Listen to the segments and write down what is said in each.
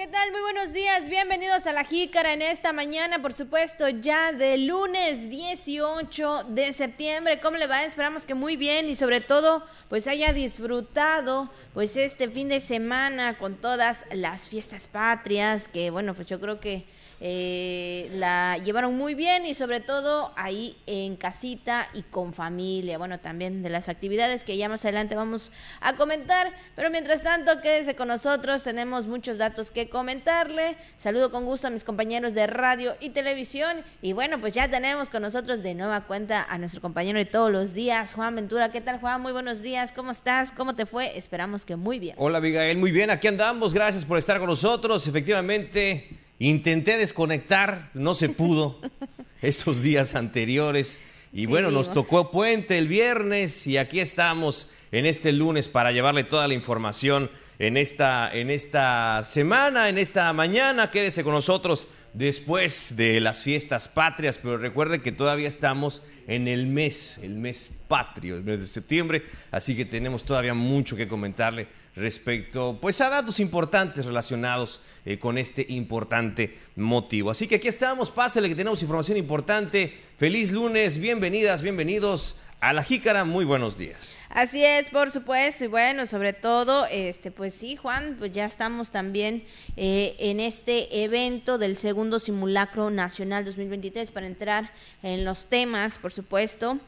¿Qué tal? Muy buenos días. Bienvenidos a La Jícara en esta mañana, por supuesto, ya de lunes 18 de septiembre. ¿Cómo le va? Esperamos que muy bien y sobre todo pues haya disfrutado pues este fin de semana con todas las fiestas patrias, que bueno, pues yo creo que eh, la llevaron muy bien y sobre todo ahí en casita y con familia. Bueno, también de las actividades que ya más adelante vamos a comentar. Pero mientras tanto, quédese con nosotros. Tenemos muchos datos que comentarle. Saludo con gusto a mis compañeros de radio y televisión. Y bueno, pues ya tenemos con nosotros de nueva cuenta a nuestro compañero de todos los días, Juan Ventura. ¿Qué tal, Juan? Muy buenos días. ¿Cómo estás? ¿Cómo te fue? Esperamos que muy bien. Hola, Abigail. Muy bien. Aquí andamos. Gracias por estar con nosotros. Efectivamente. Intenté desconectar, no se pudo estos días anteriores. Y bueno, nos tocó puente el viernes y aquí estamos en este lunes para llevarle toda la información en esta, en esta semana, en esta mañana. Quédese con nosotros después de las fiestas patrias, pero recuerde que todavía estamos en el mes, el mes patrio, el mes de septiembre, así que tenemos todavía mucho que comentarle respecto pues a datos importantes relacionados eh, con este importante motivo. Así que aquí estamos, pásale que tenemos información importante. Feliz lunes, bienvenidas, bienvenidos a la jícara, muy buenos días. Así es, por supuesto, y bueno, sobre todo, este, pues sí, Juan, pues ya estamos también eh, en este evento del segundo simulacro nacional 2023 para entrar en los temas, por supuesto.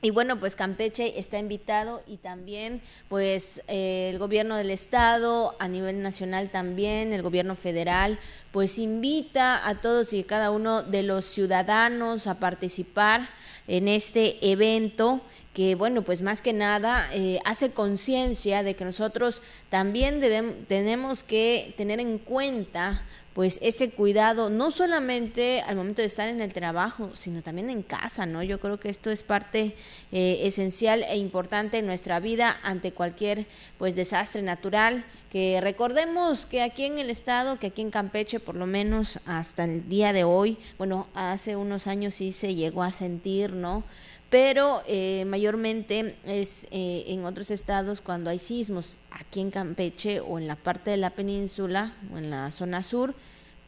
Y bueno, pues Campeche está invitado y también pues eh, el gobierno del estado, a nivel nacional también, el gobierno federal, pues invita a todos y cada uno de los ciudadanos a participar en este evento que bueno, pues más que nada eh, hace conciencia de que nosotros también tenemos que tener en cuenta pues ese cuidado, no solamente al momento de estar en el trabajo, sino también en casa, ¿no? Yo creo que esto es parte eh, esencial e importante en nuestra vida ante cualquier pues desastre natural, que recordemos que aquí en el estado, que aquí en Campeche, por lo menos hasta el día de hoy, bueno, hace unos años sí se llegó a sentir, ¿no? pero eh, mayormente es eh, en otros estados cuando hay sismos, aquí en Campeche o en la parte de la península o en la zona sur,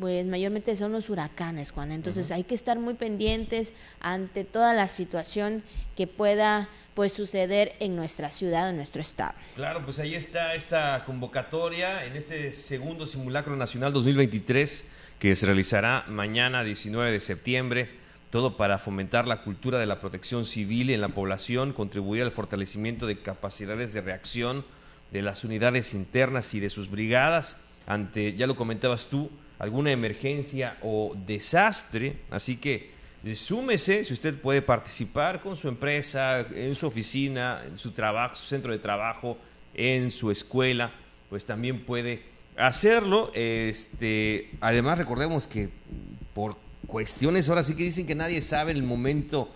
pues mayormente son los huracanes, Juan. Entonces hay que estar muy pendientes ante toda la situación que pueda pues suceder en nuestra ciudad, en nuestro estado. Claro, pues ahí está esta convocatoria en este segundo simulacro nacional 2023 que se realizará mañana 19 de septiembre todo para fomentar la cultura de la protección civil en la población, contribuir al fortalecimiento de capacidades de reacción de las unidades internas y de sus brigadas ante, ya lo comentabas tú, alguna emergencia o desastre. Así que eh, súmese si usted puede participar con su empresa, en su oficina, en su trabajo, su centro de trabajo, en su escuela, pues también puede hacerlo. Este, además, recordemos que por cuestiones, ahora sí que dicen que nadie sabe el momento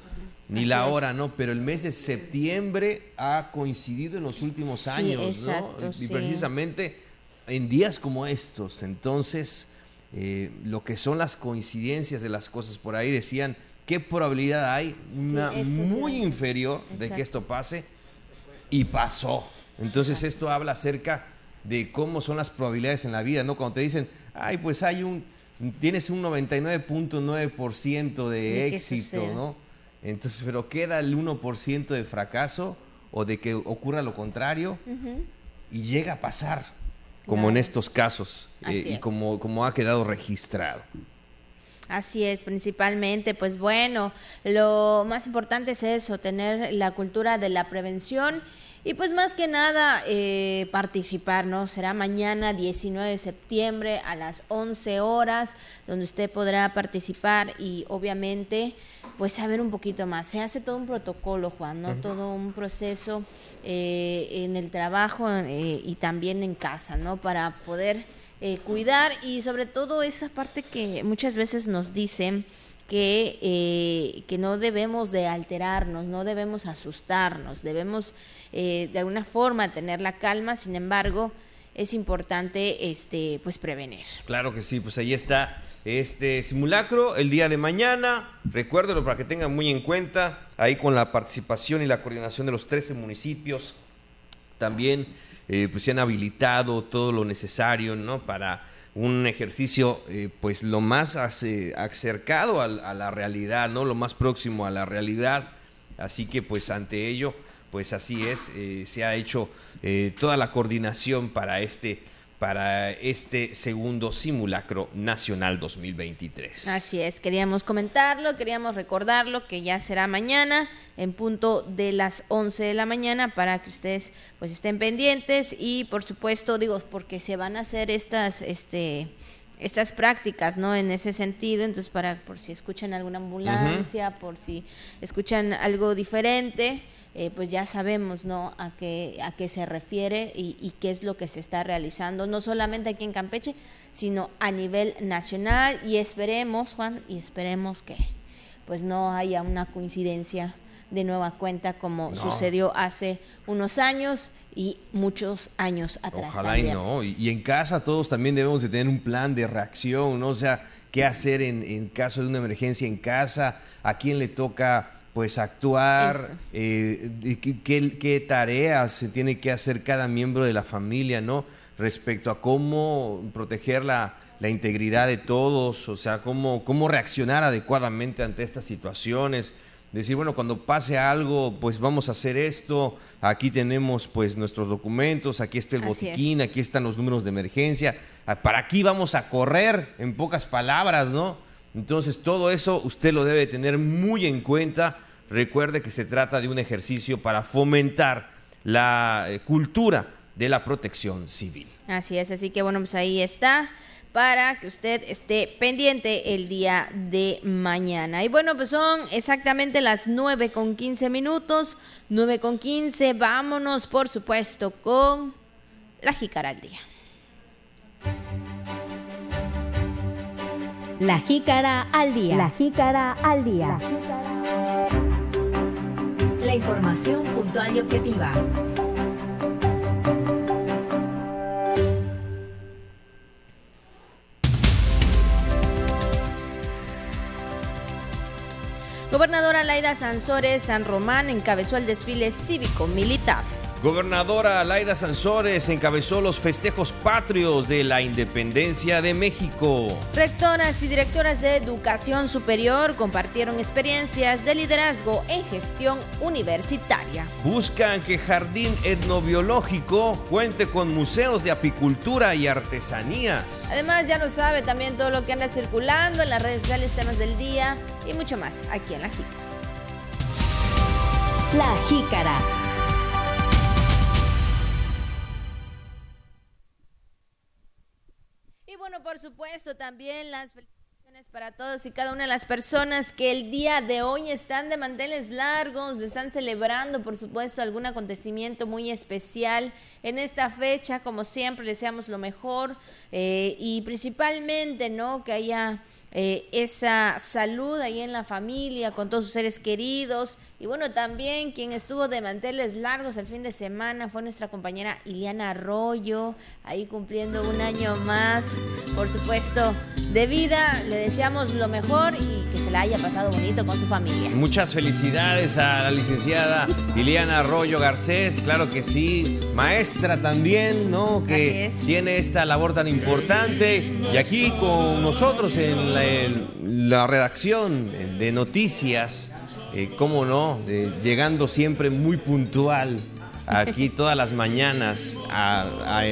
ni la hora, ¿no? Pero el mes de septiembre ha coincidido en los últimos años, ¿no? Y precisamente en días como estos. Entonces, eh, lo que son las coincidencias de las cosas por ahí decían, ¿qué probabilidad hay? Una muy inferior de que esto pase y pasó. Entonces, esto habla acerca de cómo son las probabilidades en la vida, ¿no? Cuando te dicen, ay, pues hay un tienes un 99.9% de, de éxito, ¿no? Entonces, pero queda el 1% de fracaso o de que ocurra lo contrario y llega a pasar, como en estos casos eh, y como, como ha quedado registrado. Así es, principalmente, pues bueno, lo más importante es eso, tener la cultura de la prevención y pues más que nada eh, participar, ¿no? Será mañana 19 de septiembre a las 11 horas, donde usted podrá participar y obviamente pues saber un poquito más. Se hace todo un protocolo, Juan, ¿no? Todo un proceso eh, en el trabajo eh, y también en casa, ¿no? Para poder cuidar y sobre todo esa parte que muchas veces nos dicen que, eh, que no debemos de alterarnos, no debemos asustarnos, debemos eh, de alguna forma tener la calma, sin embargo, es importante este pues prevenir. Claro que sí, pues ahí está este simulacro el día de mañana. Recuérdelo para que tengan muy en cuenta, ahí con la participación y la coordinación de los 13 municipios, también eh, pues se han habilitado todo lo necesario ¿no? para un ejercicio eh, pues lo más acercado a, la realidad, ¿no? Lo más próximo a la realidad. Así que pues ante ello, pues así es, eh, se ha hecho toda la coordinación para este para este segundo simulacro nacional 2023. Así es, queríamos comentarlo, queríamos recordarlo que ya será mañana en punto de las 11 de la mañana para que ustedes pues estén pendientes y por supuesto digo porque se van a hacer estas este estas prácticas, ¿no? En ese sentido, entonces para por si escuchan alguna ambulancia, por si escuchan algo diferente, eh, pues ya sabemos no a qué a qué se refiere y, qué es lo que se está realizando no solamente aquí en Campeche sino a nivel nacional y esperemos Juan y esperemos que pues no haya una coincidencia de nueva cuenta como sucedió hace unos años y muchos años atrás. Ojalá y no. Y, en casa todos también debemos de tener un plan de reacción, ¿no? O sea, qué hacer en, en caso de una emergencia en casa, a quién le toca pues actuar, eh, qué, qué, tareas se tiene que hacer cada miembro de la familia, ¿no? Respecto a cómo proteger la, la integridad de todos, o sea, cómo, cómo reaccionar adecuadamente ante estas situaciones. Decir, bueno, cuando pase algo, pues vamos a hacer esto, aquí tenemos pues nuestros documentos, aquí está el botiquín, aquí están los números de emergencia, para aquí vamos a correr, en pocas palabras, ¿no? Entonces todo eso usted lo debe tener muy en cuenta. Recuerde que se trata de un ejercicio para fomentar la eh, cultura de la protección civil. Así es, así que bueno, pues ahí está para que usted esté pendiente el día de mañana. Y bueno, pues son exactamente las 9 con 15 minutos, 9 con 15, vámonos por supuesto con la jícara al día. La jícara al día. La jícara al día. La información puntual y objetiva. Gobernadora Laida Sansores San Román encabezó el desfile cívico-militar. Gobernadora Laida Sansores encabezó los festejos patrios de la independencia de México. Rectoras y directoras de educación superior compartieron experiencias de liderazgo en gestión universitaria. Buscan que Jardín Etnobiológico cuente con museos de apicultura y artesanías. Además, ya lo sabe también todo lo que anda circulando en las redes sociales, temas del día y mucho más aquí en La Jícara. La Jícara por supuesto, también las felicitaciones para todos y cada una de las personas que el día de hoy están de manteles largos, están celebrando, por supuesto, algún acontecimiento muy especial en esta fecha. Como siempre, deseamos lo mejor eh, y principalmente, ¿no? Que haya eh, esa salud ahí en la familia, con todos sus seres queridos. Y bueno, también quien estuvo de manteles largos el fin de semana fue nuestra compañera Iliana Arroyo, ahí cumpliendo un año más, por supuesto, de vida. Le deseamos lo mejor y que se la haya pasado bonito con su familia. Muchas felicidades a la licenciada Iliana Arroyo Garcés, claro que sí, maestra también, ¿no? Que tiene esta labor tan importante y aquí con nosotros en la la redacción de noticias, eh, cómo no, llegando siempre muy puntual aquí todas las mañanas a,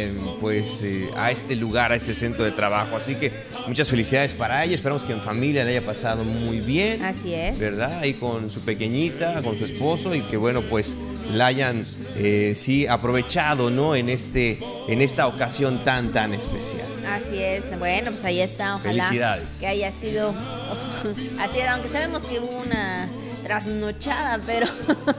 pues, eh, a este lugar, a este centro de trabajo. Así que muchas felicidades para ella. Esperamos que en familia le haya pasado muy bien. Así es. ¿Verdad? Ahí con su pequeñita, con su esposo y que bueno, pues la hayan eh, sí aprovechado, ¿no? En este en esta ocasión tan tan especial. Así es. Bueno, pues ahí está. Ojalá Felicidades. que haya sido así, aunque sabemos que hubo una trasnochada, pero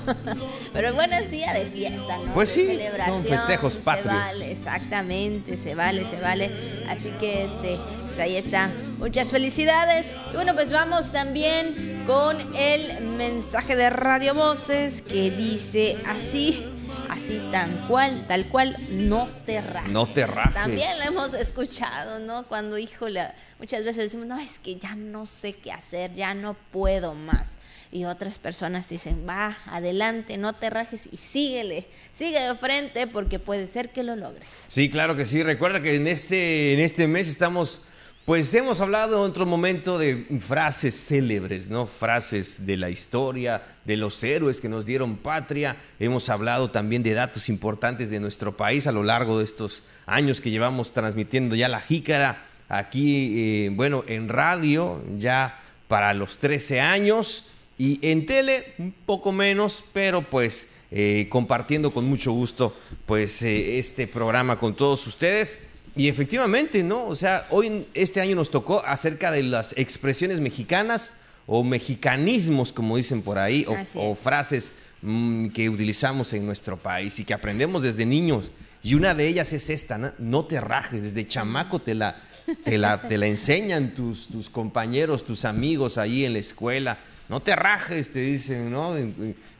pero buenos días de fiesta, ¿no? Pues sí, son festejos patrios. Se vale, exactamente, se vale, se vale. Así que este, pues ahí está. Muchas felicidades. Y bueno, pues vamos también con el mensaje de Radio Voces que dice así. así tan cual, tal cual, no te rajes. No te rajes. También lo hemos escuchado, ¿no? Cuando, híjole, muchas veces decimos, no, es que ya no sé qué hacer, ya no puedo más. Y otras personas dicen, va, adelante, no te rajes y síguele, sigue de frente porque puede ser que lo logres. Sí, claro que sí. Recuerda que en este, en este mes estamos pues hemos hablado en otro momento de frases célebres, ¿no? Frases de la historia, de los héroes que nos dieron patria. Hemos hablado también de datos importantes de nuestro país a lo largo de estos años que llevamos transmitiendo ya la jícara aquí, eh, bueno, en radio, ya para los 13 años y en tele un poco menos, pero pues eh, compartiendo con mucho gusto pues eh, este programa con todos ustedes. Y efectivamente, ¿no? O sea, hoy, este año nos tocó acerca de las expresiones mexicanas o mexicanismos, como dicen por ahí, o, frases mm, que utilizamos en nuestro país y que aprendemos desde niños. Y una de ellas es esta, ¿no? No te rajes, desde chamaco te la, te la, te la enseñan tus, tus compañeros, tus amigos ahí en la escuela. No te rajes, te dicen, ¿no?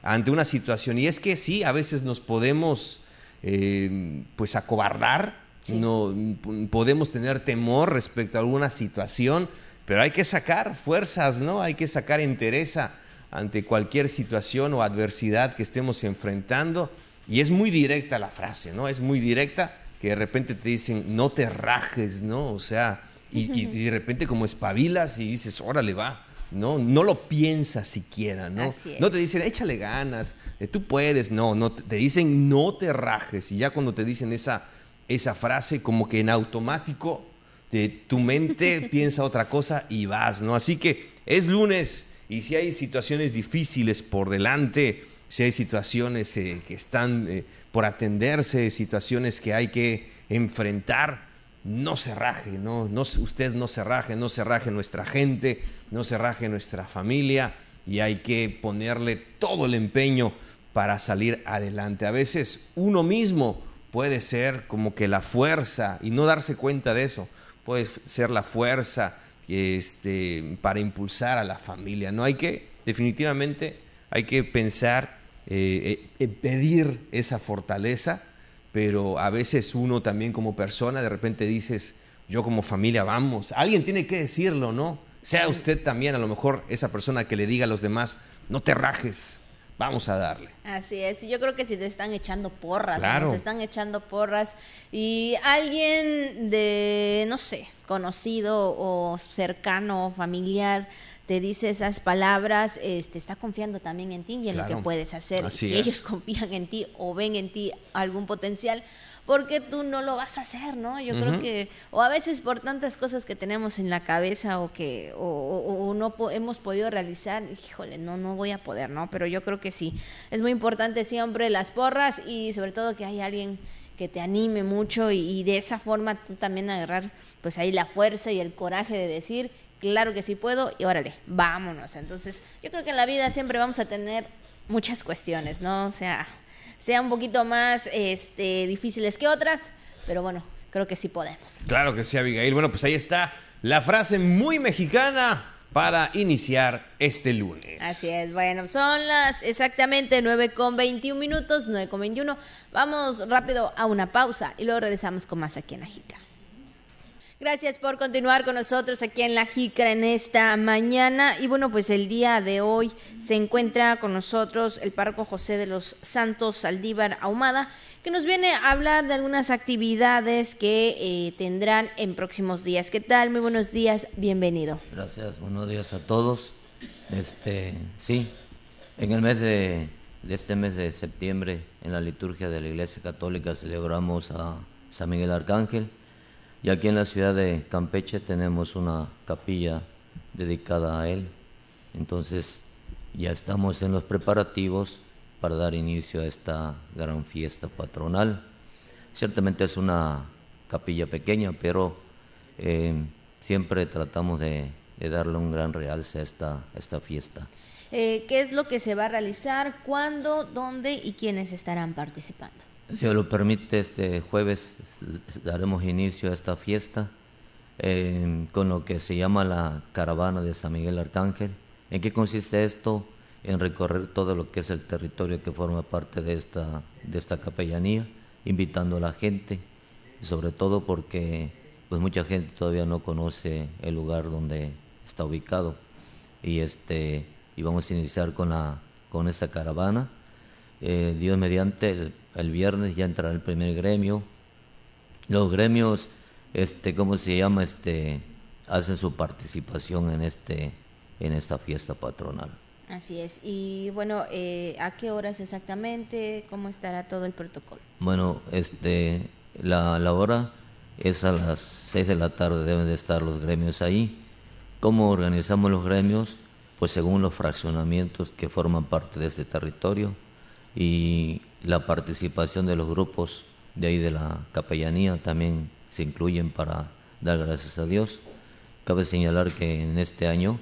Ante una situación. Y es que sí, a veces nos podemos, eh, pues, acobardar no podemos tener temor respecto a alguna situación, pero hay que sacar fuerzas, ¿no? Hay que sacar entereza ante cualquier situación o adversidad que estemos enfrentando. Y es muy directa la frase, ¿no? Es muy directa que de repente te dicen, no te rajes, ¿no? O sea, y, de repente como espabilas y dices, órale, va, ¿no? No lo piensas siquiera, ¿no? No te dicen, échale ganas, eh, tú puedes, no, no, te dicen, no te rajes. Y ya cuando te dicen esa esa frase como que en automático de tu mente piensa otra cosa y vas, ¿no? Así que es lunes y si hay situaciones difíciles por delante, si hay situaciones eh, que están eh, por atenderse, situaciones que hay que enfrentar, no se raje, ¿no? no usted no se raje, no se raje nuestra gente, no se raje nuestra familia y hay que ponerle todo el empeño para salir adelante. A veces uno mismo puede ser como que la fuerza, y no darse cuenta de eso, puede ser la fuerza este, para impulsar a la familia. No hay que, definitivamente, hay que pensar, eh, eh, pedir esa fortaleza, pero a veces uno también como persona, de repente dices, yo como familia, vamos, alguien tiene que decirlo, ¿no? Sea usted también a lo mejor esa persona que le diga a los demás, no te rajes, vamos a darle. Así es, yo creo que si se están echando porras, se están echando porras y alguien de, no sé, conocido o cercano o familiar te dice esas palabras, este, está confiando también en ti y en lo que puedes hacer. si ellos confían en ti o ven en ti algún potencial, porque tú no lo vas a hacer, ¿no? Yo creo que, o a veces por tantas cosas que tenemos en la cabeza o que o, no hemos podido realizar, híjole, no, no voy a poder, ¿no? Pero yo creo que sí, es muy importante siempre las porras y sobre todo que hay alguien que te anime mucho y, de esa forma tú también agarrar pues ahí la fuerza y el coraje de decir, claro que sí puedo y órale, vámonos. Entonces, yo creo que en la vida siempre vamos a tener muchas cuestiones, ¿no? O sea, sean un poquito más este, difíciles que otras, pero bueno, creo que sí podemos. Claro que sí, Abigail. Bueno, pues ahí está la frase muy mexicana para iniciar este lunes. Así es, bueno, son las exactamente 9 con 21 minutos, 9 con 21. Vamos rápido a una pausa y luego regresamos con más aquí en Ajica. Gracias por continuar con nosotros aquí en La Jícara en esta mañana. Y bueno, pues el día de hoy se encuentra con nosotros el párroco José de los Santos Saldívar Ahumada, que nos viene a hablar de algunas actividades que eh, tendrán en próximos días. ¿Qué tal? Muy buenos días, bienvenido. Gracias, buenos días a todos. Este, sí, en el mes de, de este mes de septiembre, en la liturgia de la Iglesia Católica celebramos a San Miguel Arcángel y aquí en la ciudad de Campeche tenemos una capilla dedicada a él. Entonces ya estamos en los preparativos para dar inicio a esta gran fiesta patronal. Ciertamente es una capilla pequeña, pero eh, siempre tratamos de, darle un gran realce a esta, esta fiesta. Eh, ¿Qué es lo que se va a realizar? ¿Cuándo? ¿Dónde? ¿Y quiénes estarán participando? Si me lo permite, este jueves daremos inicio a esta fiesta con lo que se llama la caravana de San Miguel Arcángel. ¿En qué consiste esto? en recorrer todo lo que es el territorio que forma parte de esta, de esta capellanía, invitando a la gente, sobre todo porque pues mucha gente todavía no conoce el lugar donde está ubicado. Y este y vamos a iniciar con la con esta caravana. Eh, Dios mediante el, el, viernes ya entrará el primer gremio. Los gremios, este, ¿cómo se llama? Este, hacen su participación en este en esta fiesta patronal. Así es. Y bueno, eh, ¿a qué horas exactamente? ¿Cómo estará todo el protocolo? Bueno, este, la, la hora es a las 6 de la tarde, deben de estar los gremios ahí. ¿Cómo organizamos los gremios? Pues según los fraccionamientos que forman parte de este territorio y la participación de los grupos de ahí de la capellanía también se incluyen para dar gracias a Dios. Cabe señalar que en este año,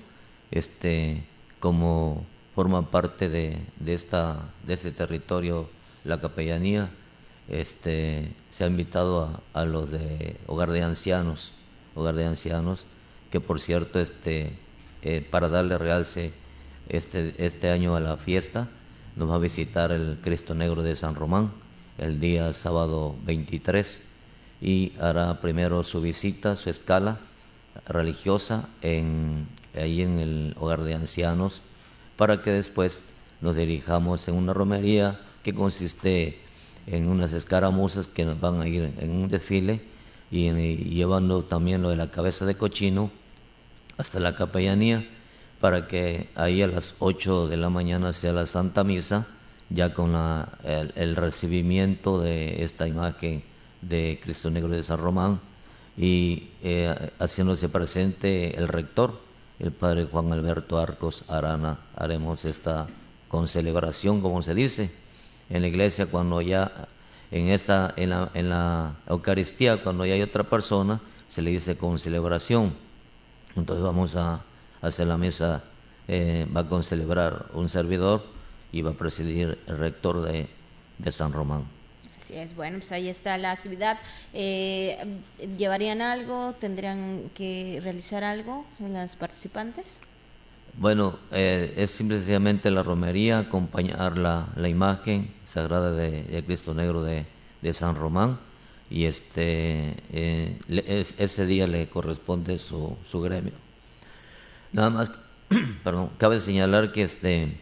este, como forma parte de, de, esta, de este territorio la capellanía, este, se ha invitado a, a, los de hogar de ancianos, hogar de ancianos, que por cierto, este, eh, para darle realce este, este año a la fiesta, nos va a visitar el Cristo Negro de San Román el día sábado 23 y hará primero su visita, su escala religiosa en, ahí en el hogar de ancianos, para que después nos dirijamos en una romería que consiste en unas escaramuzas que nos van a ir en un desfile y, y, llevando también lo de la cabeza de cochino hasta la capellanía para que ahí a las 8 de la mañana sea la Santa Misa, ya con la, el, recibimiento de esta imagen de Cristo Negro de San Román y eh, haciéndose presente el rector, el padre Juan Alberto Arcos Arana. Haremos esta concelebración, como se dice, en la iglesia cuando ya en esta en la, en la Eucaristía cuando ya hay otra persona se le dice con celebración entonces vamos a hacer la misa eh, va a concelebrar un servidor y va a presidir el rector de, de San Román Así es, bueno, pues ahí está la actividad. Eh, ¿Llevarían algo? ¿Tendrían que realizar algo en las participantes? Bueno, eh, es simplemente la romería, acompañar la, la imagen sagrada de, de, Cristo Negro de, de San Román y este eh, es, ese día le corresponde su, su gremio. Nada más, perdón, cabe señalar que este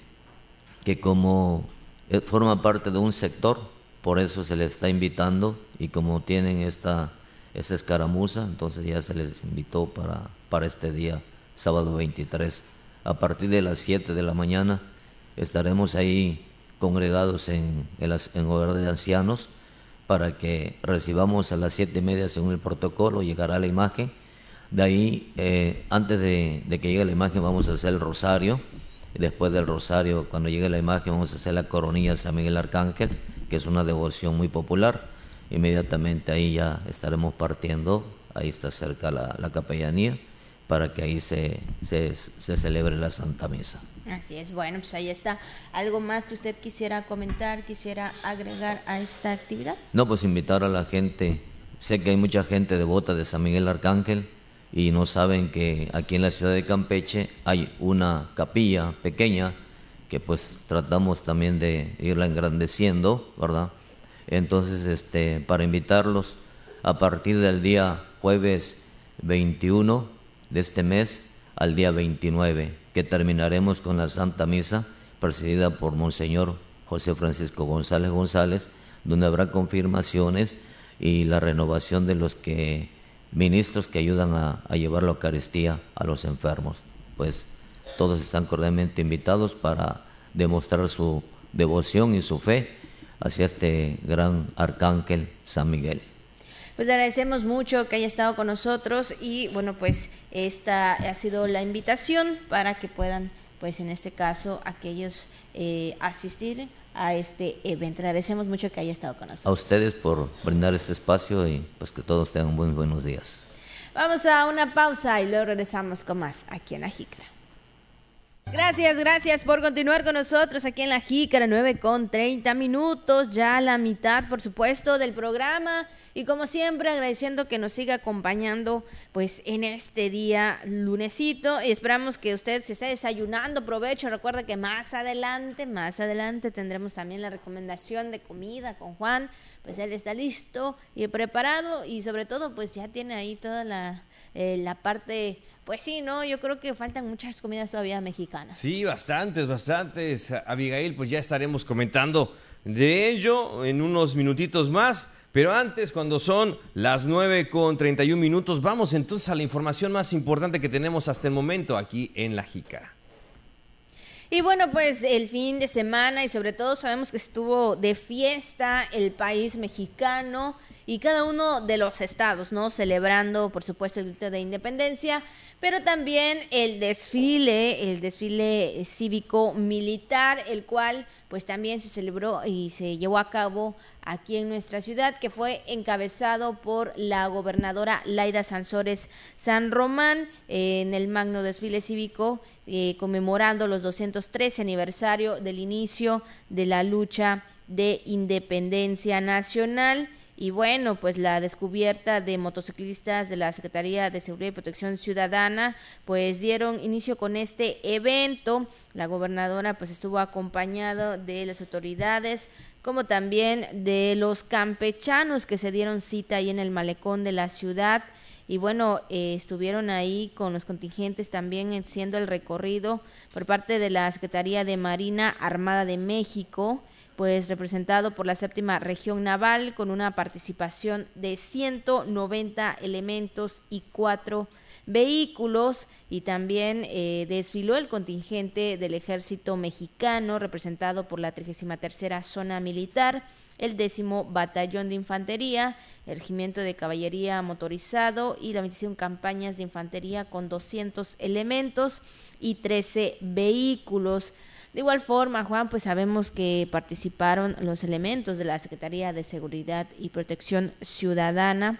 que como eh, forma parte de un sector, por eso se les está invitando y como tienen esta esa escaramuza, entonces ya se les invitó para, para este día, sábado 23 a partir de las 7 de la mañana estaremos ahí congregados en el en hogar de ancianos para que recibamos a las siete y media según el protocolo, llegará la imagen. De ahí, eh, antes de, de, que llegue la imagen, vamos a hacer el rosario. Después del rosario, cuando llegue la imagen, vamos a hacer la coronilla de San Miguel Arcángel, que es una devoción muy popular. Inmediatamente ahí ya estaremos partiendo, ahí está cerca la, la capellanía para que ahí se, se, se, celebre la Santa Misa. Así es, bueno, pues ahí está. ¿Algo más que usted quisiera comentar, quisiera agregar a esta actividad? No, pues invitar a la gente. Sé que hay mucha gente devota de San Miguel Arcángel y no saben que aquí en la ciudad de Campeche hay una capilla pequeña que pues tratamos también de irla engrandeciendo, ¿verdad? Entonces, este, para invitarlos a partir del día jueves 21 de este mes al día 29, que terminaremos con la Santa Misa presidida por Monseñor José Francisco González González, donde habrá confirmaciones y la renovación de los que ministros que ayudan a, llevar la Eucaristía a los enfermos. Pues todos están cordialmente invitados para demostrar su devoción y su fe hacia este gran arcángel San Miguel. Pues agradecemos mucho que haya estado con nosotros y bueno, pues esta ha sido la invitación para que puedan, pues en este caso, aquellos eh, asistir a este evento. Le agradecemos mucho que haya estado con nosotros. A ustedes por brindar este espacio y pues que todos tengan muy buenos días. Vamos a una pausa y luego regresamos con más aquí en la Jícara. Gracias, gracias por continuar con nosotros aquí en la Jícara 9 con 30 minutos, ya la mitad, por supuesto, del programa. Y como siempre, agradeciendo que nos siga acompañando pues en este día lunesito. Y esperamos que usted se esté desayunando, provecho. Recuerda que más adelante, más adelante tendremos también la recomendación de comida con Juan. Pues él está listo y preparado y sobre todo pues ya tiene ahí toda la, eh, la parte pues sí, no, yo creo que faltan muchas comidas todavía mexicanas. Sí, bastantes, bastantes. Abigail, pues ya estaremos comentando de ello en unos minutitos más. Pero antes, cuando son las 9 con 31 minutos, vamos entonces a la información más importante que tenemos hasta el momento aquí en La Jícara. Y bueno, pues el fin de semana y sobre todo sabemos que estuvo de fiesta el país mexicano y cada uno de los estados, ¿no? Celebrando, por supuesto, el grito de independencia pero también el desfile, el desfile cívico militar, el cual pues también se celebró y se llevó a cabo aquí en nuestra ciudad, que fue encabezado por la gobernadora Laida Sansores San Román en el magno desfile cívico, eh, conmemorando los 213 aniversario del inicio de la lucha de independencia nacional. Y bueno, pues la descubierta de motociclistas de la Secretaría de Seguridad y Protección Ciudadana, pues dieron inicio con este evento. La gobernadora pues estuvo acompañado de las autoridades, como también de los campechanos que se dieron cita ahí en el malecón de la ciudad. Y bueno, eh, estuvieron ahí con los contingentes también haciendo el recorrido por parte de la Secretaría de Marina Armada de México pues representado por la séptima región naval con una participación de 190 elementos y cuatro vehículos y también eh, desfiló el contingente del ejército mexicano representado por la 33 zona militar, el décimo batallón de infantería, el regimiento de caballería motorizado y la 21 campañas de infantería con 200 elementos y 13 vehículos. De igual forma, Juan, pues sabemos que participaron los elementos de la Secretaría de Seguridad y Protección Ciudadana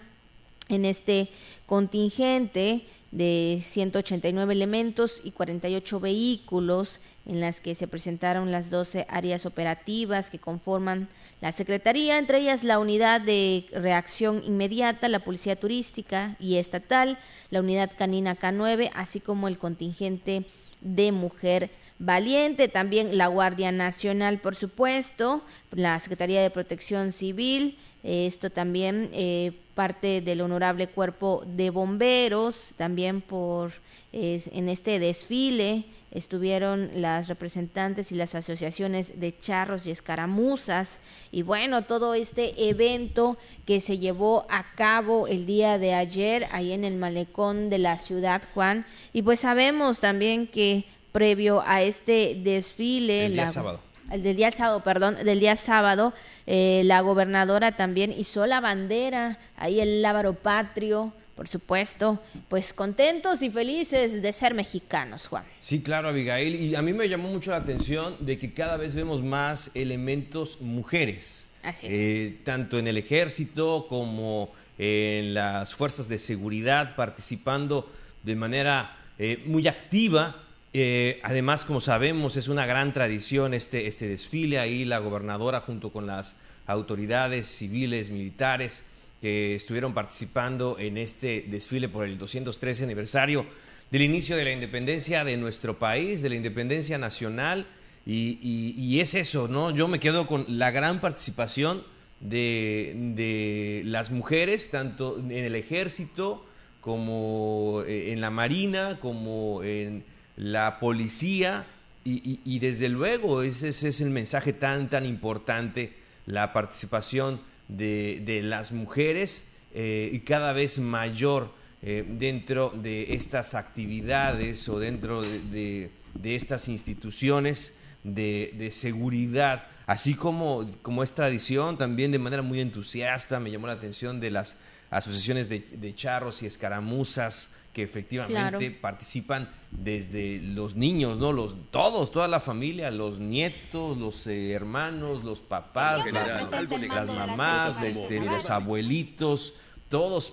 en este contingente de 189 elementos y 48 vehículos en las que se presentaron las 12 áreas operativas que conforman la Secretaría, entre ellas la Unidad de Reacción Inmediata, la Policía Turística y Estatal, la Unidad Canina K9, así como el contingente de Mujer Valiente, también la Guardia Nacional, por supuesto, la Secretaría de Protección Civil, esto también eh, parte del honorable cuerpo de bomberos, también por en este desfile estuvieron las representantes y las asociaciones de charros y escaramuzas y bueno, todo este evento que se llevó a cabo el día de ayer ahí en el malecón de la ciudad Juan. Y pues sabemos también que previo a este desfile. El día sábado. El del día sábado, perdón, del día sábado, eh, la gobernadora también hizo la bandera, ahí el lábaro patrio, por supuesto, pues contentos y felices de ser mexicanos, Juan. Sí, claro, Abigail, y a mí me llamó mucho la atención de que cada vez vemos más elementos mujeres. Así es. Eh, tanto en el ejército como en las fuerzas de seguridad, participando de manera eh, muy activa eh, además, como sabemos, es una gran tradición este, este desfile. Ahí la gobernadora junto con las autoridades civiles, militares, que estuvieron participando en este desfile por el 213 aniversario del inicio de la independencia de nuestro país, de la independencia nacional. Y, es eso, ¿no? Yo me quedo con la gran participación de, de las mujeres, tanto en el ejército como eh, en la marina, como en la policía y, desde luego ese, es el mensaje tan, tan importante, la participación de, las mujeres eh, y cada vez mayor eh, dentro de estas actividades o dentro de, estas instituciones de, seguridad, así como, como es tradición, también de manera muy entusiasta, me llamó la atención de las asociaciones de charros y escaramuzas, que efectivamente participan desde los niños, ¿no? Los, todos, toda la familia, los nietos, los eh, hermanos, los papás, las mamás, este, los abuelitos, todos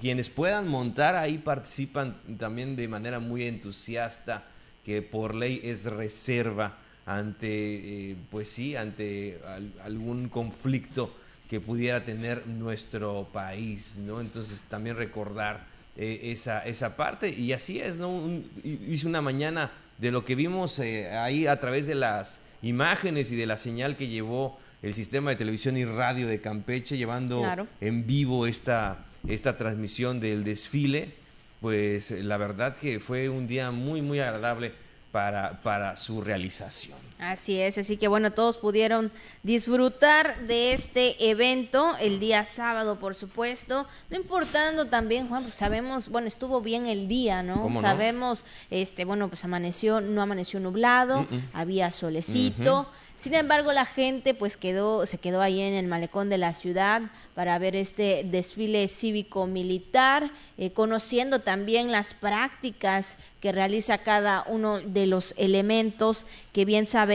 quienes puedan montar ahí participan también de manera muy entusiasta que por ley es reserva ante, eh, pues sí, ante algún conflicto que pudiera tener nuestro país, ¿no? Entonces también recordar eh, esa, esa parte y así es, ¿no? hice una mañana de lo que vimos eh, ahí a través de las imágenes y de la señal que llevó el sistema de televisión y radio de Campeche, llevando en vivo esta, esta transmisión del desfile, pues la verdad que fue un día muy, muy agradable para, para su realización. Así es, así que bueno, todos pudieron disfrutar de este evento el día sábado, por supuesto, no importando también, Juan, pues sabemos, bueno, estuvo bien el día, ¿no? Sabemos, este, bueno, pues amaneció, no amaneció nublado, había solecito. Sin embargo, la gente pues quedó, se quedó ahí en el malecón de la ciudad para ver este desfile cívico-militar, eh, conociendo también las prácticas que realiza cada uno de los elementos que bien sabemos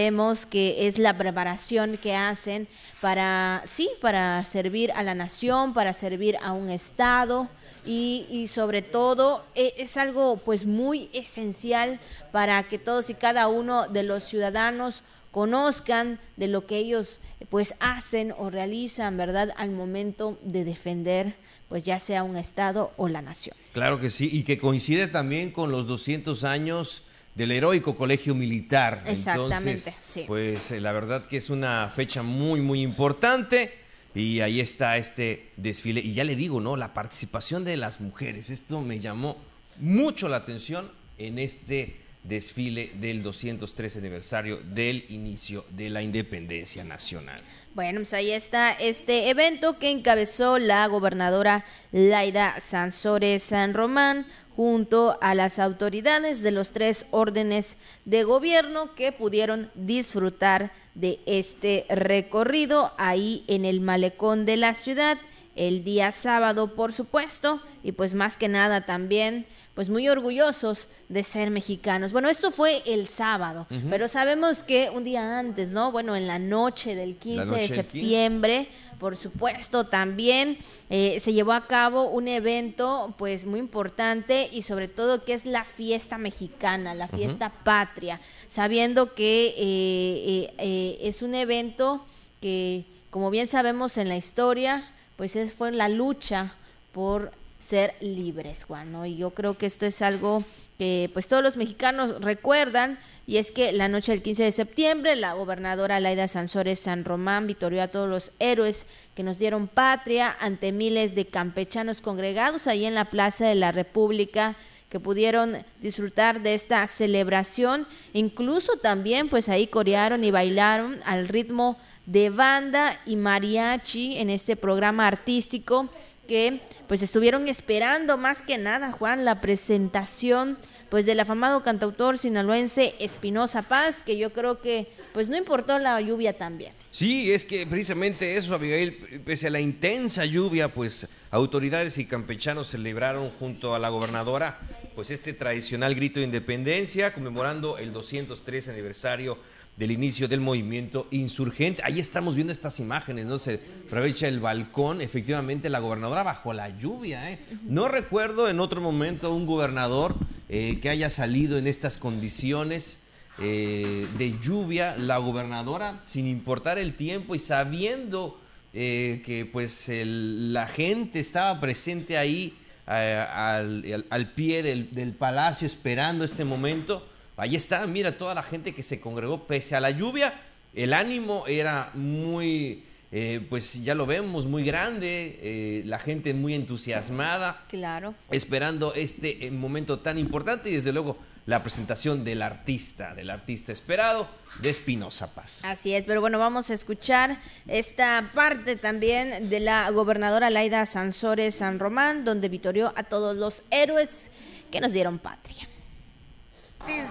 que es la preparación que hacen para, sí, para servir a la nación, para servir a un Estado. Y, y, sobre todo e, es algo pues muy esencial para que todos y cada uno de los ciudadanos conozcan de lo que ellos pues hacen o realizan, ¿verdad? Al momento de defender pues ya sea un estado o la nación. Claro que sí, y que coincide también con los 200 años del heroico colegio militar. Exactamente, sí. Pues eh, la verdad que es una fecha muy, muy importante. Y ahí está este desfile. Y ya le digo, ¿no? La participación de las mujeres. Esto me llamó mucho la atención en este desfile del 213 aniversario del inicio de la independencia nacional. Bueno, pues ahí está este evento que encabezó la gobernadora Laida Sansores San Román junto a las autoridades de los tres órdenes de gobierno que pudieron disfrutar de este recorrido ahí en el malecón de la ciudad el día sábado, por supuesto, y pues más que nada también pues muy orgullosos de ser mexicanos. Bueno, esto fue el sábado, pero sabemos que un día antes, ¿no? Bueno, en la noche del 15 de septiembre, por supuesto, también eh, se llevó a cabo un evento pues muy importante y sobre todo que es la fiesta mexicana, la fiesta patria, sabiendo que eh, eh, es un evento que, como bien sabemos en la historia, pues es, fue la lucha por ser libres, Juan, ¿no? Y yo creo que esto es algo que pues todos los mexicanos recuerdan y es que la noche del 15 de septiembre la gobernadora Laida Sansores San Román vitorió a todos los héroes que nos dieron patria ante miles de campechanos congregados ahí en la Plaza de la República que pudieron disfrutar de esta celebración, incluso también pues ahí corearon y bailaron al ritmo de banda y mariachi en este programa artístico que pues estuvieron esperando más que nada, Juan, la presentación pues del afamado cantautor sinaloense Espinosa Paz, que yo creo que pues no importó la lluvia también. Sí, es que precisamente eso, Abigail, pese a la intensa lluvia, pues autoridades y campechanos celebraron junto a la gobernadora pues este tradicional grito de independencia, conmemorando el 203 aniversario del inicio del movimiento insurgente. Ahí estamos viendo estas imágenes, ¿no? Se aprovecha el balcón, efectivamente la gobernadora bajo la lluvia, ¿eh? No recuerdo en otro momento un gobernador eh, que haya salido en estas condiciones eh, de lluvia, la gobernadora, sin importar el tiempo y sabiendo que pues la gente estaba presente ahí al, pie del palacio esperando este momento, Ahí está, mira toda la gente que se congregó pese a la lluvia. El ánimo era muy, eh, pues ya lo vemos, muy grande, eh, la gente muy entusiasmada. Claro. Esperando este eh, momento tan importante y desde luego la presentación del artista, del artista esperado de Espinosa Paz. Así es, pero bueno, vamos a escuchar esta parte también de la gobernadora Laida Sansores San Román, donde vitorió a todos los héroes que nos dieron patria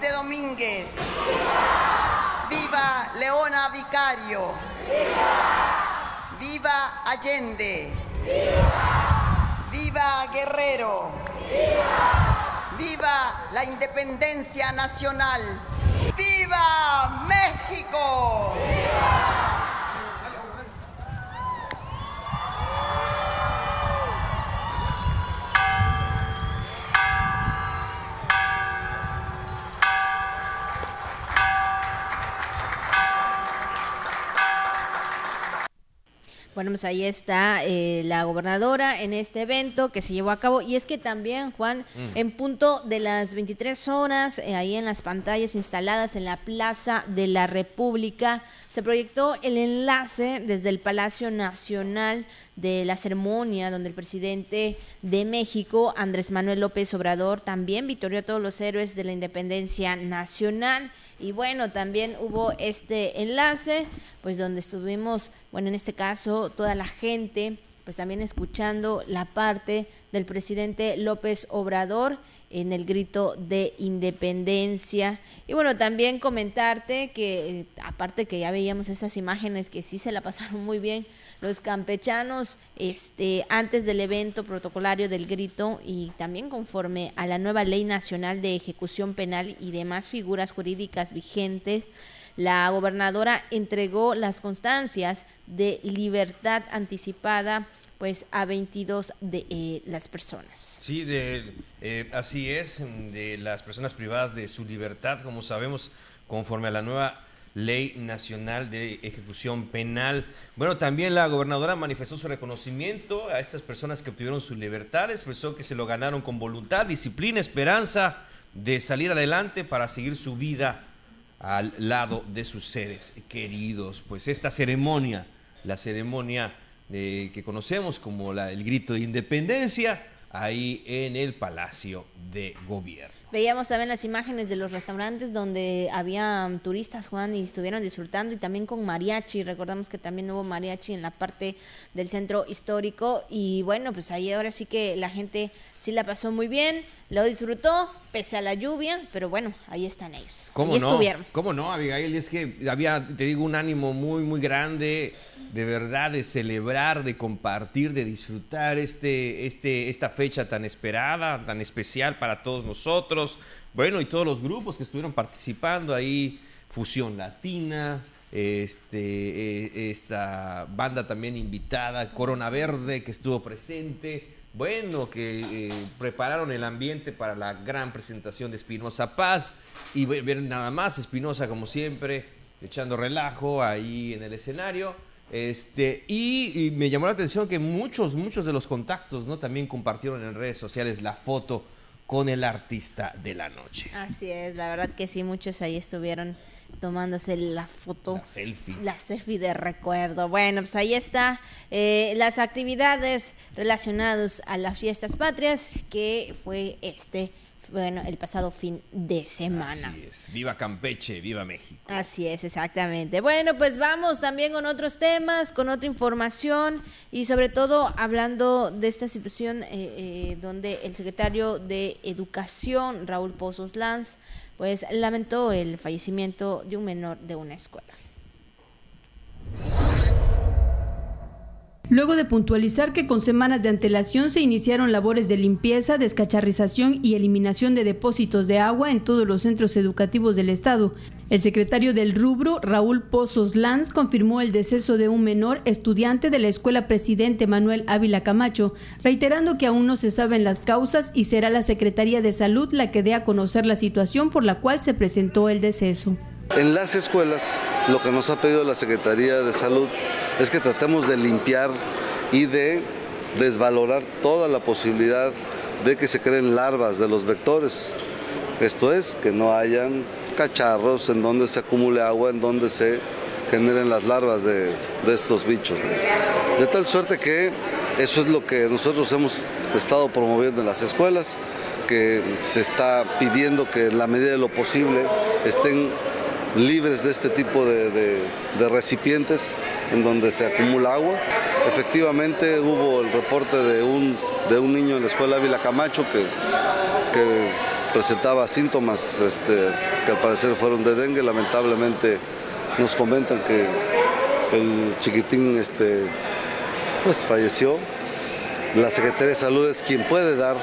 de Domínguez. Viva Leona Vicario. Viva Allende. Viva Guerrero. Viva la independencia nacional. ¡Viva México! Bueno, pues ahí está eh, la gobernadora en este evento que se llevó a cabo. Y es que también, Juan, en punto de las 23 horas, eh, ahí en las pantallas instaladas en la Plaza de la República, se proyectó el enlace desde el Palacio Nacional de la ceremonia donde el presidente de México, Andrés Manuel López Obrador, también vitorió a todos los héroes de la independencia nacional. Y bueno, también hubo este enlace, pues donde estuvimos, bueno, en este caso, toda la gente, pues también escuchando la parte del presidente López Obrador en el grito de independencia. Y bueno, también comentarte que, eh, aparte que ya veíamos esas imágenes que sí se la pasaron muy bien, los campechanos, este, antes del evento protocolario del grito y también conforme a la nueva ley nacional de ejecución penal y demás figuras jurídicas vigentes, la gobernadora entregó las constancias de libertad anticipada pues a 22 de eh, las personas. Sí, de, eh, así es, de las personas privadas de su libertad, como sabemos, conforme a la nueva Ley Nacional de Ejecución Penal. Bueno, también la gobernadora manifestó su reconocimiento a estas personas que obtuvieron su libertad, expresó que se lo ganaron con voluntad, disciplina, esperanza de salir adelante para seguir su vida al lado de sus seres queridos. Pues esta ceremonia, la ceremonia de, que conocemos como el grito de independencia, ahí en el Palacio de Gobierno. Veíamos también las imágenes de los restaurantes donde había turistas, Juan, y estuvieron disfrutando, y también con mariachi. Recordamos que también hubo mariachi en la parte del centro histórico. Y bueno, pues ahí ahora sí que la gente sí la pasó muy bien, lo disfrutó, pese a la lluvia, pero bueno, ahí están ellos. ¿Cómo ahí no? estuvieron. ¿Cómo no, Abigail? Es que había, te digo, un ánimo muy, muy grande, de verdad, de celebrar, de compartir, de disfrutar este, este, esta fecha tan esperada, tan especial para todos nosotros. Bueno, y todos los grupos que estuvieron participando ahí, Fusión Latina, este, eh, esta banda también invitada, Corona Verde, que estuvo presente. Bueno, que eh, prepararon el ambiente para la gran presentación de Espinosa Paz y ver nada más Espinosa como siempre echando relajo ahí en el escenario. Este, y, y me llamó la atención que muchos, muchos de los contactos, ¿no? También compartieron en redes sociales la foto con el artista de la noche. Así es, la verdad que sí, muchos ahí estuvieron tomándose la foto. La selfie. La selfie de recuerdo. Bueno, pues ahí está eh, las actividades relacionadas a las fiestas patrias que fue este, bueno, el pasado fin de semana. Así es. Viva Campeche, viva México. Así es, exactamente. Bueno, pues vamos también con otros temas, con otra información y sobre todo hablando de esta situación eh, eh, donde el secretario de Educación, Raúl Pozos Lanz, pues lamentó el fallecimiento de un menor de una escuela. Luego de puntualizar que con semanas de antelación se iniciaron labores de limpieza, descacharrización y eliminación de depósitos de agua en todos los centros educativos del Estado, el secretario del rubro, Raúl Pozos Lanz, confirmó el deceso de un menor estudiante de la Escuela Presidente Manuel Ávila Camacho, reiterando que aún no se saben las causas y será la Secretaría de Salud la que dé a conocer la situación por la cual se presentó el deceso. En las escuelas, lo que nos ha pedido la Secretaría de Salud es que tratemos de limpiar y de desvalorar toda la posibilidad de que se creen larvas de los vectores. Esto es, que no hayan cacharros en donde se acumule agua, en donde se generen las larvas de, de estos bichos. De tal suerte que eso es lo que nosotros hemos estado promoviendo en las escuelas, que se está pidiendo que en la medida de lo posible estén libres de este tipo de, de- recipientes en donde se acumula agua. Efectivamente hubo el reporte de un, de un niño en la escuela Ávila Camacho que, que presentaba síntomas este, que al parecer fueron de dengue. Lamentablemente nos comentan que el chiquitín este, pues, falleció. La Secretaría de Salud es quien puede dar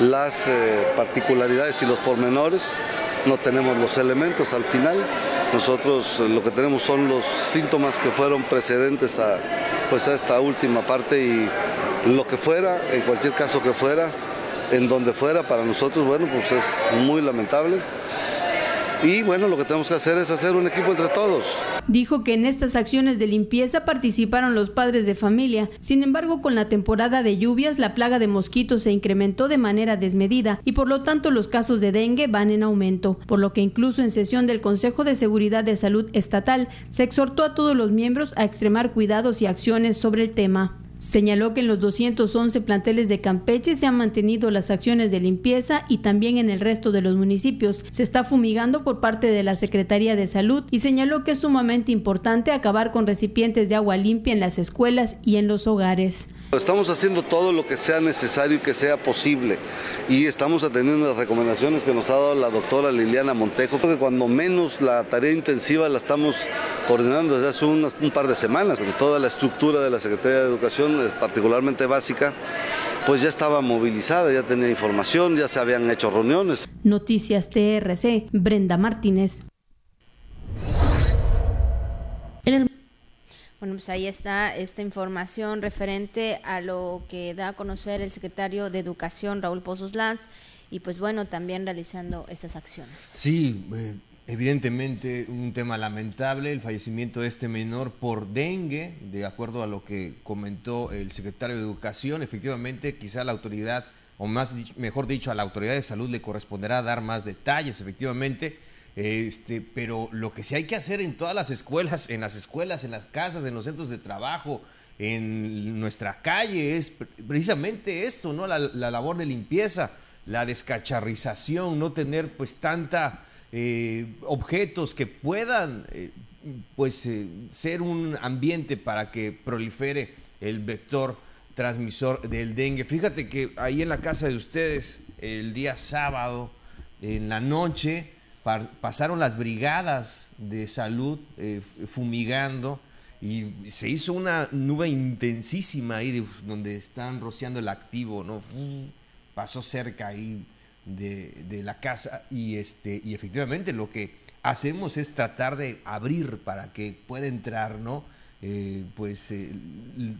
las eh, particularidades y los pormenores. No tenemos los elementos al final. Nosotros eh, lo que tenemos son los síntomas que fueron precedentes a, pues, a esta última parte y lo que fuera, en cualquier caso que fuera, en donde fuera, para nosotros, bueno, pues es muy lamentable. Y bueno, lo que tenemos que hacer es hacer un equipo entre todos. Dijo que en estas acciones de limpieza participaron los padres de familia. Sin embargo, con la temporada de lluvias, la plaga de mosquitos se incrementó de manera desmedida y por lo tanto los casos de dengue van en aumento, por lo que incluso en sesión del Consejo de Seguridad de Salud Estatal se exhortó a todos los miembros a extremar cuidados y acciones sobre el tema. Señaló que en los 211 planteles de Campeche se han mantenido las acciones de limpieza y también en el resto de los municipios se está fumigando por parte de la Secretaría de Salud y señaló que es sumamente importante acabar con recipientes de agua limpia en las escuelas y en los hogares. Estamos haciendo todo lo que sea necesario y que sea posible y estamos atendiendo las recomendaciones que nos ha dado la doctora Liliana Montejo, que cuando menos la tarea intensiva la estamos coordinando desde hace un, par de semanas, con toda la estructura de la Secretaría de Educación, particularmente básica, pues ya estaba movilizada, ya tenía información, ya se habían hecho reuniones. Noticias TRC, Brenda Martínez. Bueno, pues ahí está esta información referente a lo que da a conocer el secretario de Educación, Raúl Pozos Lanz, y pues bueno, también realizando estas acciones. Sí, eh, evidentemente un tema lamentable, el fallecimiento de este menor por dengue, de acuerdo a lo que comentó el secretario de Educación, efectivamente quizá la autoridad, o más mejor dicho, a la autoridad de salud le corresponderá dar más detalles, efectivamente, este, pero lo que sí hay que hacer en todas las escuelas, en las escuelas, en las casas, en los centros de trabajo, en nuestra calle, es precisamente esto, ¿no? La, labor de limpieza, la descacharrización, no tener pues tanta eh, objetos que puedan eh, pues eh, ser un ambiente para que prolifere el vector transmisor del dengue. Fíjate que ahí en la casa de ustedes, el día sábado, en la noche, pasaron las brigadas de salud eh, fumigando y se hizo una nube intensísima ahí donde están rociando el activo, ¿no? Pasó cerca ahí de, la casa y, este, y efectivamente lo que hacemos es tratar de abrir para que pueda entrar, ¿no? Eh, pues eh,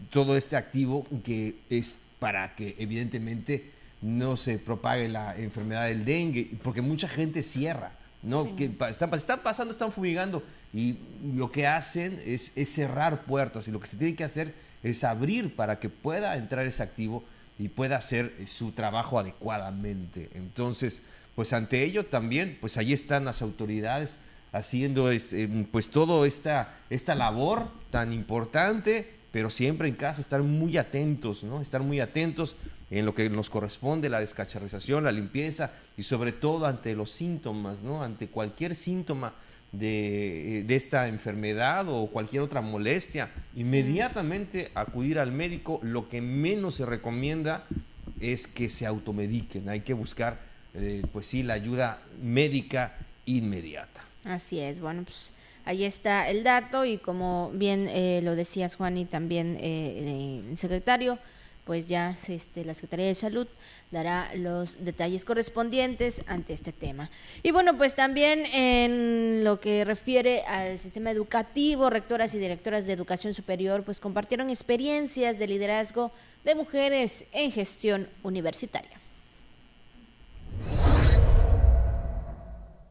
todo este activo que es para que evidentemente no se propague la enfermedad del dengue, porque mucha gente cierra. ¿No? Que están, están, pasando, están fumigando y lo que hacen es, cerrar puertas y lo que se tiene que hacer es abrir para que pueda entrar ese activo y pueda hacer eh, su trabajo adecuadamente. Entonces, pues ante ello también, pues ahí están las autoridades haciendo este, pues todo esta, esta labor tan importante, pero siempre en casa estar muy atentos, ¿no? Estar muy atentos en lo que nos corresponde, la descacharrización, la limpieza y sobre todo ante los síntomas, ¿no? ante cualquier síntoma de, esta enfermedad o cualquier otra molestia, inmediatamente acudir al médico. Lo que menos se recomienda es que se automediquen, hay que buscar, eh, pues sí, la ayuda médica inmediata. Así es, bueno, pues ahí está el dato y como bien eh, lo decías Juan y también eh, el secretario, pues ya este, la Secretaría de Salud dará los detalles correspondientes ante este tema. Y bueno, pues también en lo que refiere al sistema educativo, rectoras y directoras de educación superior, pues compartieron experiencias de liderazgo de mujeres en gestión universitaria.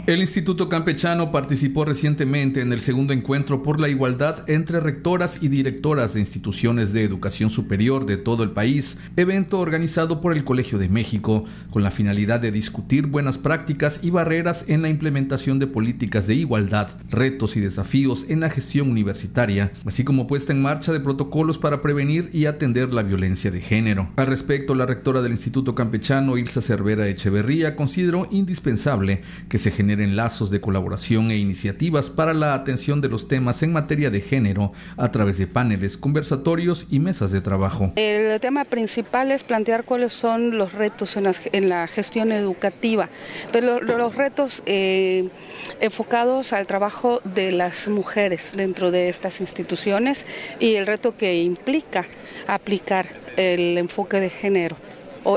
El Instituto Campechano participó recientemente en el segundo encuentro por la igualdad entre rectoras y directoras de instituciones de educación superior de todo el país, evento organizado por el Colegio de México, con la finalidad de discutir buenas prácticas y barreras en la implementación de políticas de igualdad, retos y desafíos en la gestión universitaria, así como puesta en marcha de protocolos para prevenir y atender la violencia de género. Al respecto, la rectora del Instituto Campechano, Ilsa Cervera Echeverría, consideró indispensable que se genere en lazos de colaboración e iniciativas para la atención de los temas en materia de género a través de paneles, conversatorios y mesas de trabajo. El tema principal es plantear cuáles son los retos en, la gestión educativa, pero los retos eh, enfocados al trabajo de las mujeres dentro de estas instituciones y el reto que implica aplicar el enfoque de género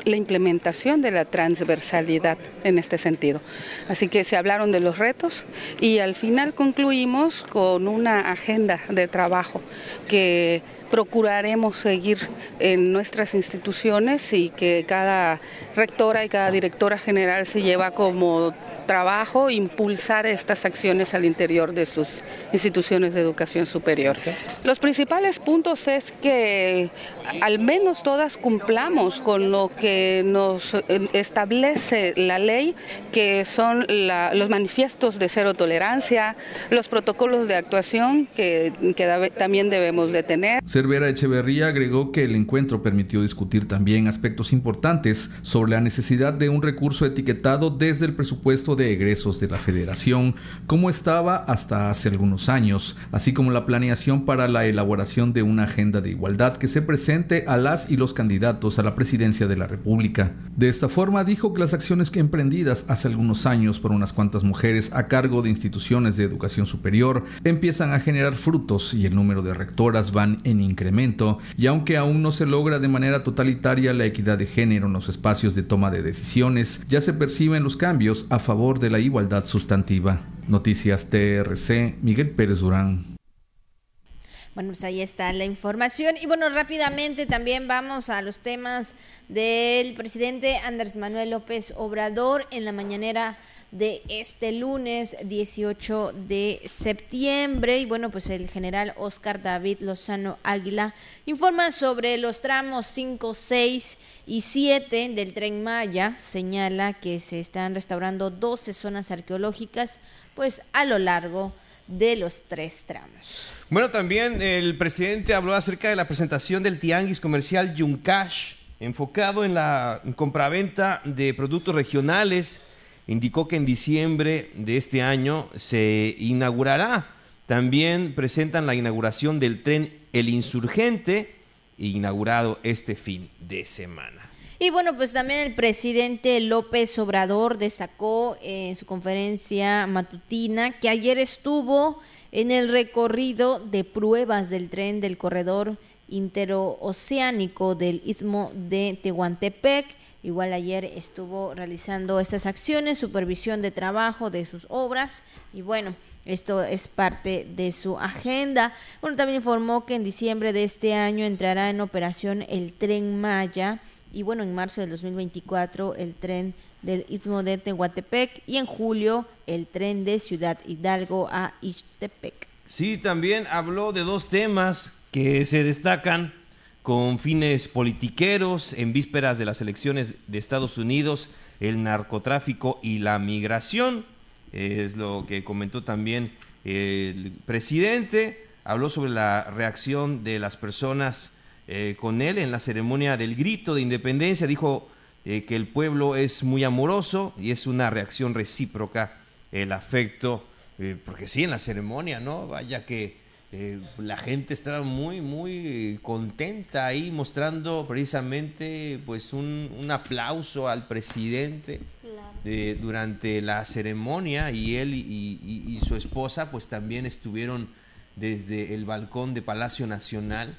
la implementación de la transversalidad en este sentido. Así que se hablaron de los retos y al final concluimos con una agenda de trabajo que procuraremos seguir en nuestras instituciones y que cada rectora y cada directora general se lleva como trabajo impulsar estas acciones al interior de sus instituciones de educación superior. Los principales puntos es que al menos todas cumplamos con lo que nos establece la ley, que son los manifiestos de cero tolerancia, los protocolos de actuación que, también debemos de tener. Cervera Echeverría agregó que el encuentro permitió discutir también aspectos importantes sobre la necesidad de un recurso etiquetado desde el presupuesto de egresos de la federación, como estaba hasta hace algunos años, así como la planeación para la elaboración de una agenda de igualdad que se presente a las y los candidatos a la presidencia de la República. De esta forma dijo que las acciones que emprendidas hace algunos años por unas cuantas mujeres a cargo de instituciones de educación superior empiezan a generar frutos y el número de rectoras van en incremento y aunque aún no se logra de manera totalitaria la equidad de género en los espacios de toma de decisiones, ya se perciben los cambios a favor de la igualdad sustantiva. Noticias TRC, Miguel Pérez Durán. Bueno, pues ahí está la información. Y bueno, rápidamente también vamos a los temas del presidente Andrés Manuel López Obrador en la mañanera de este lunes 18 de septiembre. Y bueno, pues el general Oscar David Lozano Águila informa sobre los tramos 5, 6 y 7 del tren Maya. Señala que se están restaurando 12 zonas arqueológicas, pues a lo largo de los tres tramos. Bueno, también el presidente habló acerca de la presentación del tianguis comercial Yuncash, enfocado en la compraventa de productos regionales indicó que en diciembre de este año se inaugurará. También presentan la inauguración del tren El Insurgente, inaugurado este fin de semana. Y bueno, pues también el presidente López Obrador destacó en su conferencia matutina que ayer estuvo en el recorrido de pruebas del tren del corredor interoceánico del istmo de Tehuantepec Igual ayer estuvo realizando estas acciones, supervisión de trabajo de sus obras y bueno, esto es parte de su agenda. Bueno, también informó que en diciembre de este año entrará en operación el tren Maya y bueno, en marzo del 2024 el tren del Istmo de Tehuantepec y en julio el tren de Ciudad Hidalgo a Ixtepec. Sí, también habló de dos temas que se destacan con fines politiqueros en vísperas de las elecciones de Estados Unidos, el narcotráfico y la migración. Es lo que comentó también el presidente. Habló sobre la reacción de las personas eh, con él en la ceremonia del grito de independencia. Dijo eh, que el pueblo es muy amoroso y es una reacción recíproca el afecto, eh, porque sí, en la ceremonia, ¿no? Vaya que eh, la gente estaba muy, muy contenta ahí mostrando precisamente pues un, un aplauso al presidente durante la ceremonia y él y, su esposa pues también estuvieron desde el balcón de Palacio Nacional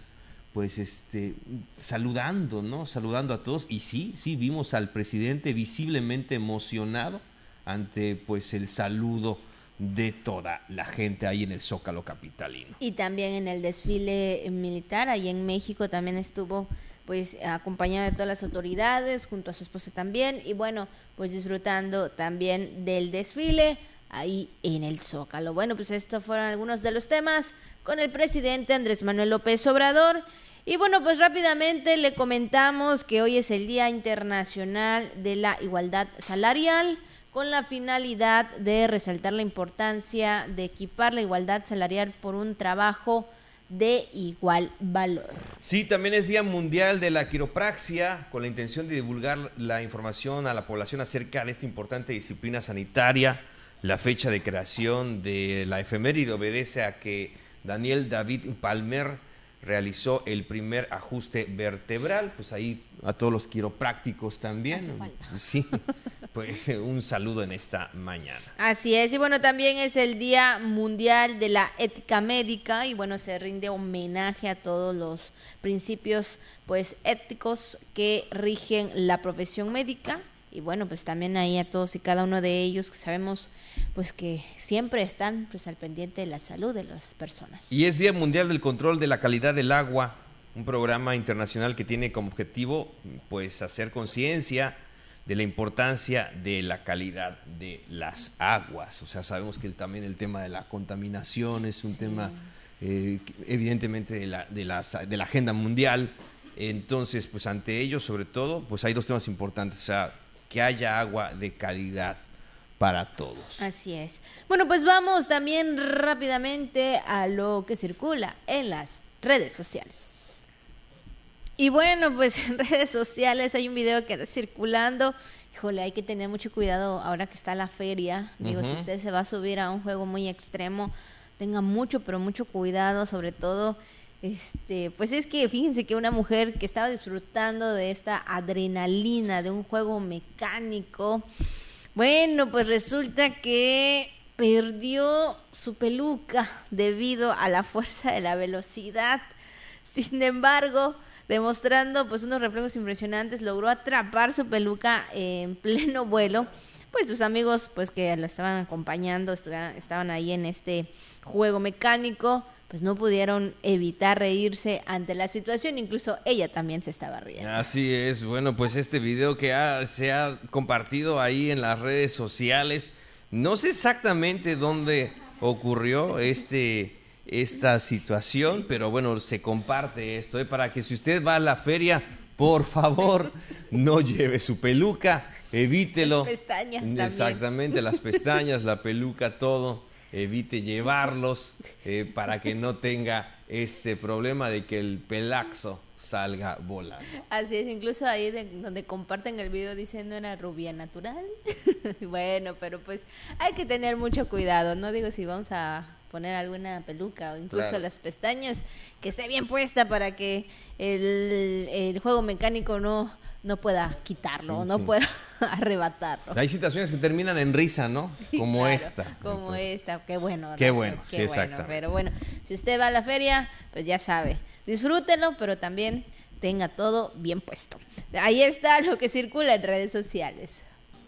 pues este saludando, ¿no? Saludando a todos. Y sí, sí vimos al presidente visiblemente emocionado ante pues el saludo de toda la gente ahí en el Zócalo capitalino. Y también en el desfile militar, ahí en México también estuvo pues acompañado de todas las autoridades, junto a su esposa también, y bueno, pues disfrutando también del desfile ahí en el Zócalo. Bueno, pues estos fueron algunos de los temas con el presidente Andrés Manuel López Obrador. Y bueno, pues rápidamente le comentamos que hoy es el Día Internacional de la Igualdad Salarial con la finalidad de resaltar la importancia de equipar la igualdad salarial por un trabajo de igual valor. Sí, también es Día Mundial de la Quiropraxia, con la intención de divulgar la información a la población acerca de esta importante disciplina sanitaria. La fecha de creación de la efeméride obedece a que Daniel David Palmer realizó el primer ajuste vertebral, pues ahí a todos los quiroprácticos también. Sí, pues un saludo en esta mañana. Así es, y bueno, también es el Día Mundial de la Ética Médica y bueno, se rinde homenaje a todos los principios pues éticos que rigen la profesión médica y bueno, pues también ahí a todos y cada uno de ellos que sabemos pues que siempre están pues al pendiente de la salud de las personas. Y es Día Mundial del Control de la Calidad del Agua, un programa internacional que tiene como objetivo pues hacer conciencia de la importancia de la calidad de las aguas. O sea, sabemos que también el tema de la contaminación es un tema eh, evidentemente de la, de, la, de la agenda mundial. Entonces, pues ante ello, sobre todo, pues hay dos temas importantes. O sea, que haya agua de calidad para todos. Así es. Bueno, pues vamos también rápidamente a lo que circula en las redes sociales. Y bueno, pues en redes sociales hay un video que está circulando. Híjole, hay que tener mucho cuidado ahora que está la feria. Digo, si usted se va a subir a un juego muy extremo, tenga mucho, pero mucho cuidado, sobre todo este, pues es que fíjense que una mujer que estaba disfrutando de esta adrenalina de un juego mecánico, bueno, pues resulta que perdió su peluca debido a la fuerza de la velocidad. Sin embargo, demostrando pues unos reflejos impresionantes, logró atrapar su peluca en pleno vuelo. Pues sus amigos pues que lo estaban acompañando, estaban ahí en este juego mecánico, pues no pudieron evitar reírse ante la situación, incluso ella también se estaba riendo. Así es, bueno, pues este video que se ha compartido ahí en las redes sociales, no sé exactamente dónde ocurrió este esta situación, pero bueno, se comparte esto, ¿eh? para que si usted va a la feria, por favor, no lleve su peluca, evítelo. Las pestañas Exactamente, las pestañas, la peluca, todo evite llevarlos eh, para que no tenga este problema de que el pelaxo salga volando. Así es, incluso ahí donde comparten el video diciendo era rubia natural. bueno, pero pues hay que tener mucho cuidado, no digo si vamos a poner alguna peluca o incluso las pestañas que esté bien puesta para que el, el juego mecánico no no pueda quitarlo, no pueda arrebatarlo. Hay situaciones que terminan en risa, ¿no? como esta. Como esta, qué bueno. Qué bueno, sí, exacto. Pero bueno, si usted va a la feria, pues ya sabe, disfrútelo, pero también tenga todo bien puesto. Ahí está lo que circula en redes sociales.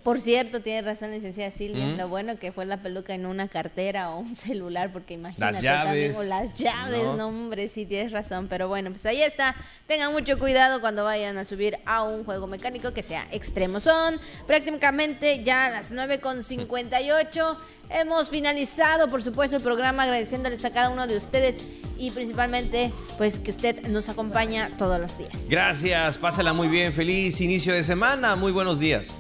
Por cierto, tiene razón, licenciada Silvia. Lo bueno que fue la peluca en una cartera o un celular, porque imagínate las llaves, o las llaves, no. hombre, sí tienes razón. Pero bueno, pues ahí está. Tengan mucho cuidado cuando vayan a subir a un juego mecánico que sea extremo. Son prácticamente ya las 9.58. Hemos finalizado, por supuesto, el programa agradeciéndoles a cada uno de ustedes y principalmente, pues que usted nos acompaña todos los días. Gracias, pásala muy bien. Feliz inicio de semana. Muy buenos días.